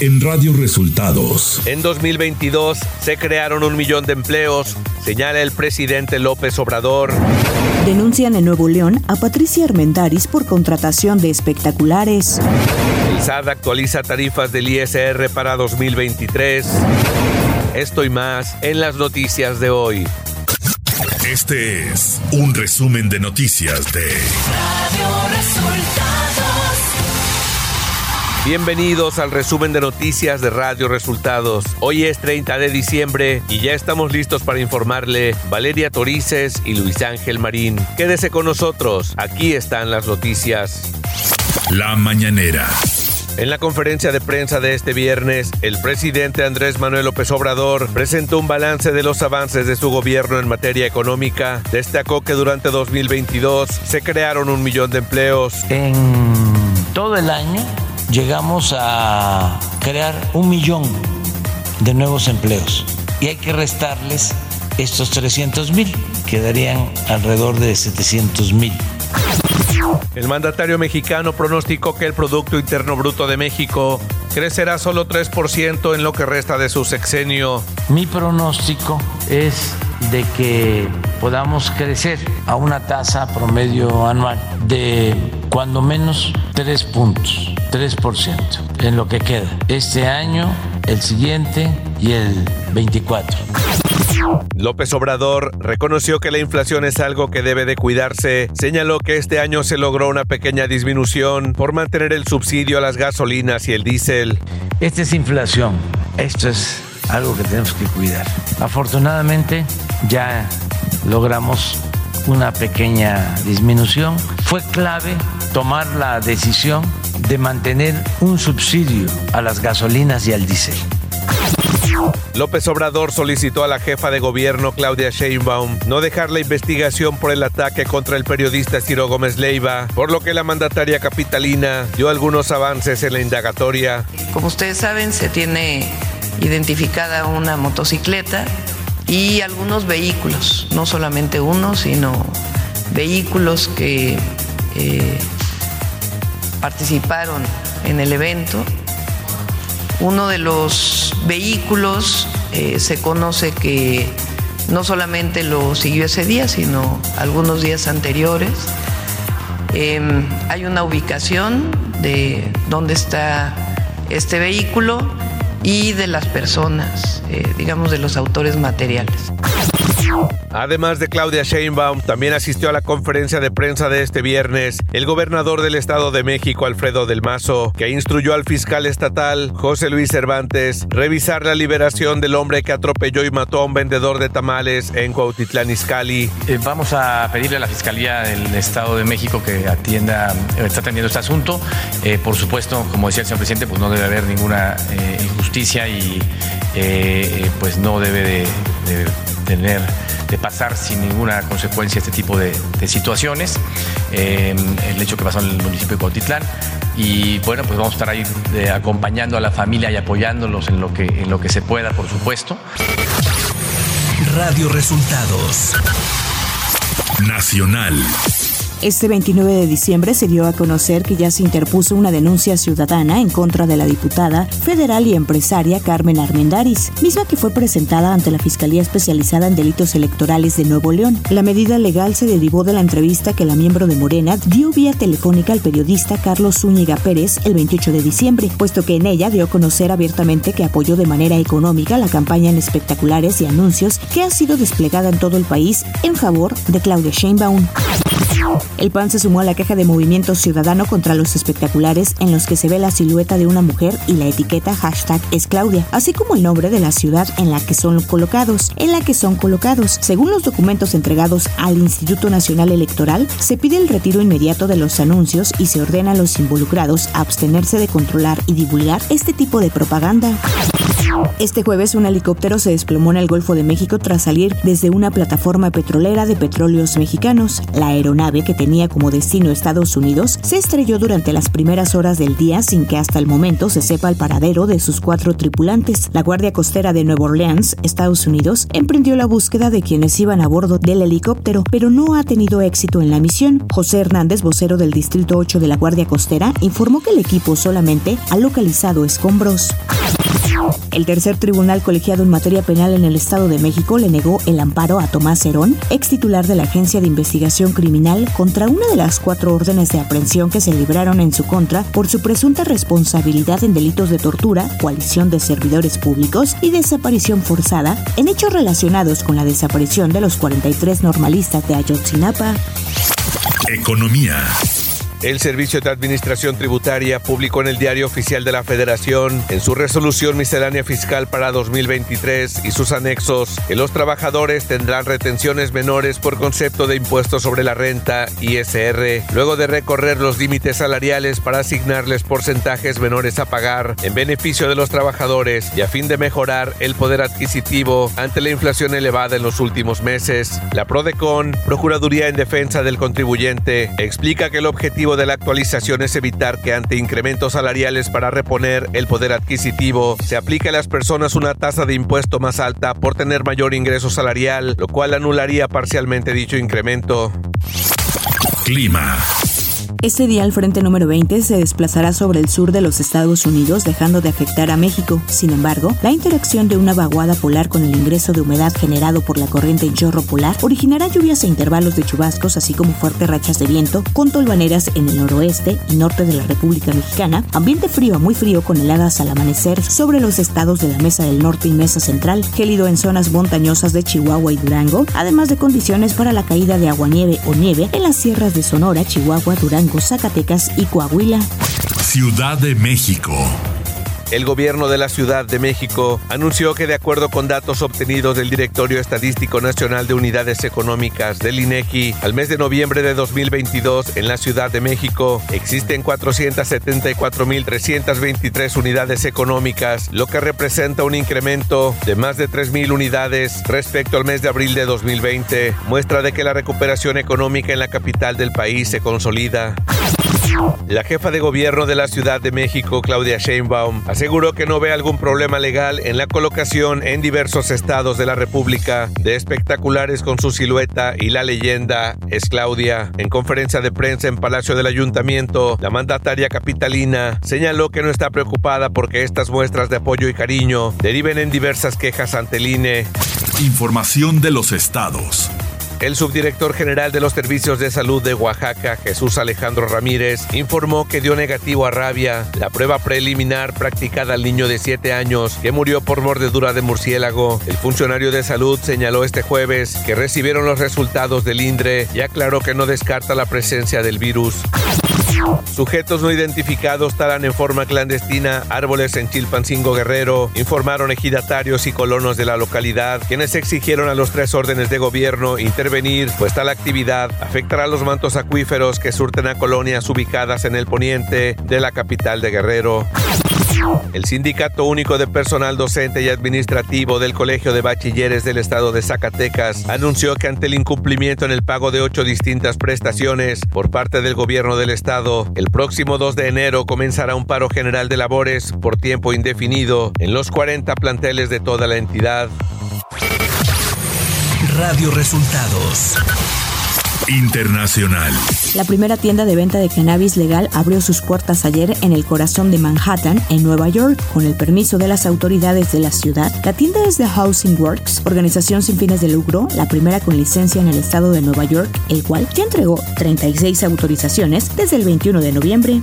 en Radio Resultados. En 2022 se crearon un millón de empleos, señala el presidente López Obrador. Denuncian en Nuevo León a Patricia Armendaris por contratación de espectaculares. El SAD actualiza tarifas del ISR para 2023. Esto y más en las noticias de hoy. Este es un resumen de noticias de Radio Resultados. Bienvenidos al resumen de noticias de Radio Resultados. Hoy es 30 de diciembre y ya estamos listos para informarle Valeria Torices y Luis Ángel Marín. Quédese con nosotros, aquí están las noticias. La mañanera. En la conferencia de prensa de este viernes, el presidente Andrés Manuel López Obrador presentó un balance de los avances de su gobierno en materia económica. Destacó que durante 2022 se crearon un millón de empleos. En todo el año llegamos a crear un millón de nuevos empleos y hay que restarles estos 300 mil, quedarían alrededor de 700 mil. El mandatario mexicano pronosticó que el Producto Interno Bruto de México crecerá solo 3% en lo que resta de su sexenio. Mi pronóstico es de que podamos crecer a una tasa promedio anual de cuando menos 3 puntos, 3% en lo que queda. Este año, el siguiente y el 24. López Obrador reconoció que la inflación es algo que debe de cuidarse. Señaló que este año se logró una pequeña disminución por mantener el subsidio a las gasolinas y el diésel. Esta es inflación. Esto es algo que tenemos que cuidar. Afortunadamente ya logramos una pequeña disminución. Fue clave tomar la decisión de mantener un subsidio a las gasolinas y al diésel. López Obrador solicitó a la jefa de gobierno Claudia Sheinbaum no dejar la investigación por el ataque contra el periodista Ciro Gómez Leiva, por lo que la mandataria capitalina dio algunos avances en la indagatoria. Como ustedes saben, se tiene identificada una motocicleta y algunos vehículos, no solamente uno, sino vehículos que eh, participaron en el evento. Uno de los vehículos eh, se conoce que no solamente lo siguió ese día, sino algunos días anteriores. Em, hay una ubicación de dónde está este vehículo y de las personas, eh, digamos, de los autores materiales. Además de Claudia Sheinbaum, también asistió a la conferencia de prensa de este viernes el gobernador del Estado de México, Alfredo del Mazo, que instruyó al fiscal estatal, José Luis Cervantes, revisar la liberación del hombre que atropelló y mató a un vendedor de tamales en Cuautitlán Izcalli. Eh, vamos a pedirle a la Fiscalía del Estado de México que atienda, eh, está atendiendo este asunto. Eh, por supuesto, como decía el señor presidente, pues no debe haber ninguna injusticia y pues no debe de tener, de pasar sin ninguna consecuencia este tipo de, situaciones. Eh, el hecho que pasó en el municipio de Cuautitlán. Y bueno, pues vamos a estar ahí eh, acompañando a la familia y apoyándolos en lo que, en lo que se pueda, por supuesto. Radio Resultados Nacional. Este 29 de diciembre se dio a conocer que ya se interpuso una denuncia ciudadana en contra de la diputada federal y empresaria Carmen Armendaris, misma que fue presentada ante la Fiscalía Especializada en Delitos Electorales de Nuevo León. La medida legal se derivó de la entrevista que la miembro de Morena dio vía telefónica al periodista Carlos Zúñiga Pérez el 28 de diciembre, puesto que en ella dio a conocer abiertamente que apoyó de manera económica la campaña en espectaculares y anuncios que ha sido desplegada en todo el país en favor de Claudia Sheinbaum. El PAN se sumó a la queja de Movimiento Ciudadano contra los espectaculares en los que se ve la silueta de una mujer y la etiqueta hashtag es Claudia, así como el nombre de la ciudad en la que son colocados, en la que son colocados. Según los documentos entregados al Instituto Nacional Electoral, se pide el retiro inmediato de los anuncios y se ordena a los involucrados a abstenerse de controlar y divulgar este tipo de propaganda. Este jueves un helicóptero se desplomó en el Golfo de México tras salir desde una plataforma petrolera de petróleos mexicanos. La aeronave aeronave que tenía como destino Estados Unidos se estrelló durante las primeras horas del día sin que hasta el momento se sepa el paradero de sus cuatro tripulantes. La Guardia Costera de Nueva Orleans, Estados Unidos, emprendió la búsqueda de quienes iban a bordo del helicóptero, pero no ha tenido éxito en la misión. José Hernández, vocero del Distrito 8 de la Guardia Costera, informó que el equipo solamente ha localizado escombros. El tercer tribunal colegiado en materia penal en el Estado de México le negó el amparo a Tomás Herón, ex titular de la Agencia de Investigación Criminal, contra una de las cuatro órdenes de aprehensión que se libraron en su contra por su presunta responsabilidad en delitos de tortura, coalición de servidores públicos y desaparición forzada en hechos relacionados con la desaparición de los 43 normalistas de Ayotzinapa. Economía. El Servicio de Administración Tributaria publicó en el Diario Oficial de la Federación, en su resolución miscelánea fiscal para 2023 y sus anexos, que los trabajadores tendrán retenciones menores por concepto de impuestos sobre la renta, ISR, luego de recorrer los límites salariales para asignarles porcentajes menores a pagar en beneficio de los trabajadores y a fin de mejorar el poder adquisitivo ante la inflación elevada en los últimos meses. La PRODECON, Procuraduría en Defensa del Contribuyente, explica que el objetivo de la actualización es evitar que ante incrementos salariales para reponer el poder adquisitivo se aplique a las personas una tasa de impuesto más alta por tener mayor ingreso salarial, lo cual anularía parcialmente dicho incremento. Clima. Este día el frente número 20 se desplazará sobre el sur de los Estados Unidos dejando de afectar a México. Sin embargo, la interacción de una vaguada polar con el ingreso de humedad generado por la corriente en chorro polar originará lluvias e intervalos de chubascos así como fuertes rachas de viento con tolvaneras en el noroeste y norte de la República Mexicana, ambiente frío a muy frío con heladas al amanecer sobre los estados de la Mesa del Norte y Mesa Central, gélido en zonas montañosas de Chihuahua y Durango, además de condiciones para la caída de aguanieve o nieve en las sierras de Sonora, Chihuahua, Durango, Zacatecas y Coahuila. Ciudad de México. El gobierno de la Ciudad de México anunció que de acuerdo con datos obtenidos del Directorio Estadístico Nacional de Unidades Económicas del INEGI, al mes de noviembre de 2022 en la Ciudad de México existen 474.323 unidades económicas, lo que representa un incremento de más de 3.000 unidades respecto al mes de abril de 2020, muestra de que la recuperación económica en la capital del país se consolida. La jefa de gobierno de la Ciudad de México, Claudia Sheinbaum, aseguró que no ve algún problema legal en la colocación en diversos estados de la República de espectaculares con su silueta y la leyenda es Claudia. En conferencia de prensa en Palacio del Ayuntamiento, la mandataria capitalina señaló que no está preocupada porque estas muestras de apoyo y cariño deriven en diversas quejas ante el INE. Información de los estados. El subdirector general de los Servicios de Salud de Oaxaca, Jesús Alejandro Ramírez, informó que dio negativo a rabia la prueba preliminar practicada al niño de 7 años que murió por mordedura de murciélago. El funcionario de salud señaló este jueves que recibieron los resultados del INDRE y aclaró que no descarta la presencia del virus. Sujetos no identificados talan en forma clandestina árboles en Chilpancingo Guerrero, informaron ejidatarios y colonos de la localidad, quienes exigieron a los tres órdenes de gobierno intervenir, pues tal actividad afectará a los mantos acuíferos que surten a colonias ubicadas en el poniente de la capital de Guerrero. El Sindicato Único de Personal Docente y Administrativo del Colegio de Bachilleres del Estado de Zacatecas anunció que ante el incumplimiento en el pago de ocho distintas prestaciones por parte del gobierno del Estado, el próximo 2 de enero comenzará un paro general de labores por tiempo indefinido en los 40 planteles de toda la entidad. Radio Resultados. Internacional. La primera tienda de venta de cannabis legal abrió sus puertas ayer en el corazón de Manhattan, en Nueva York, con el permiso de las autoridades de la ciudad. La tienda es The Housing Works, organización sin fines de lucro, la primera con licencia en el estado de Nueva York, el cual ya entregó 36 autorizaciones desde el 21 de noviembre.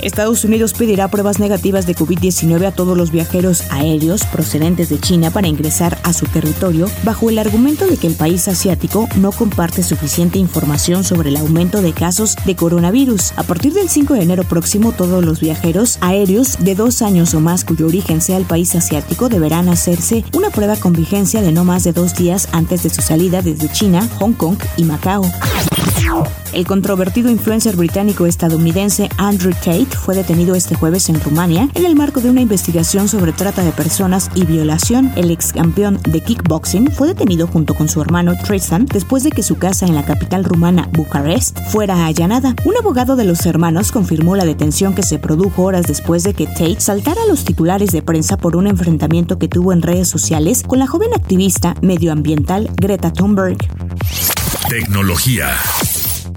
Estados Unidos pedirá pruebas negativas de COVID-19 a todos los viajeros aéreos procedentes de China para ingresar a su territorio bajo el argumento de que el país asiático no comparte suficiente información sobre el aumento de casos de coronavirus. A partir del 5 de enero próximo, todos los viajeros aéreos de dos años o más cuyo origen sea el país asiático deberán hacerse una prueba con vigencia de no más de dos días antes de su salida desde China, Hong Kong y Macao. El controvertido influencer británico-estadounidense Andrew Tate fue detenido este jueves en Rumania en el marco de una investigación sobre trata de personas y violación. El ex campeón de kickboxing fue detenido junto con su hermano Tristan después de que su casa en la capital rumana, Bucarest, fuera allanada. Un abogado de los hermanos confirmó la detención que se produjo horas después de que Tate saltara a los titulares de prensa por un enfrentamiento que tuvo en redes sociales con la joven activista medioambiental Greta Thunberg. Tecnología.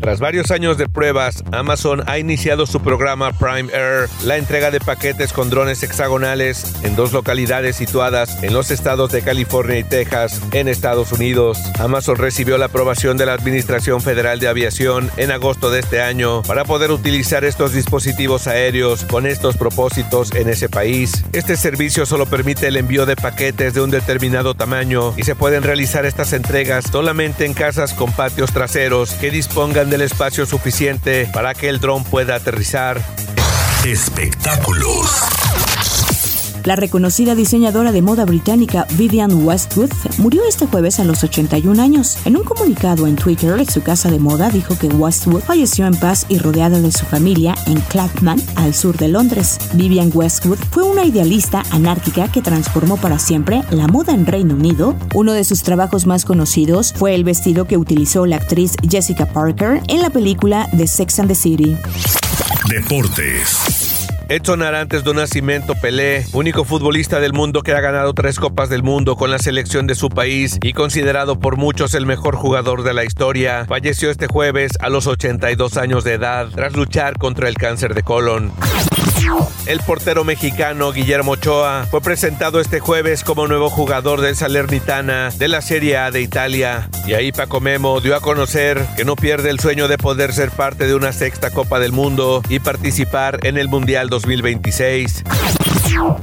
Tras varios años de pruebas, Amazon ha iniciado su programa Prime Air, la entrega de paquetes con drones hexagonales en dos localidades situadas en los estados de California y Texas, en Estados Unidos. Amazon recibió la aprobación de la Administración Federal de Aviación en agosto de este año para poder utilizar estos dispositivos aéreos con estos propósitos en ese país. Este servicio solo permite el envío de paquetes de un determinado tamaño y se pueden realizar estas entregas solamente en casas con patios traseros que dispongan del espacio suficiente para que el dron pueda aterrizar. Espectáculos. La reconocida diseñadora de moda británica Vivian Westwood murió este jueves a los 81 años. En un comunicado en Twitter, su casa de moda dijo que Westwood falleció en paz y rodeada de su familia en Clapham, al sur de Londres. Vivian Westwood fue una idealista anárquica que transformó para siempre la moda en Reino Unido. Uno de sus trabajos más conocidos fue el vestido que utilizó la actriz Jessica Parker en la película The Sex and the City. Deportes. Edson Arantes do Nascimento Pelé, único futbolista del mundo que ha ganado tres Copas del Mundo con la selección de su país y considerado por muchos el mejor jugador de la historia, falleció este jueves a los 82 años de edad tras luchar contra el cáncer de colon. El portero mexicano Guillermo Ochoa fue presentado este jueves como nuevo jugador del Salernitana de la Serie A de Italia. Y ahí Paco Memo dio a conocer que no pierde el sueño de poder ser parte de una sexta Copa del Mundo y participar en el Mundial 2026.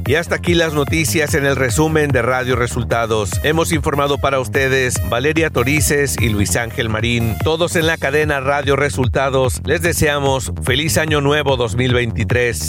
Y hasta aquí las noticias en el resumen de Radio Resultados. Hemos informado para ustedes Valeria Torices y Luis Ángel Marín, todos en la cadena Radio Resultados. Les deseamos feliz año nuevo 2023.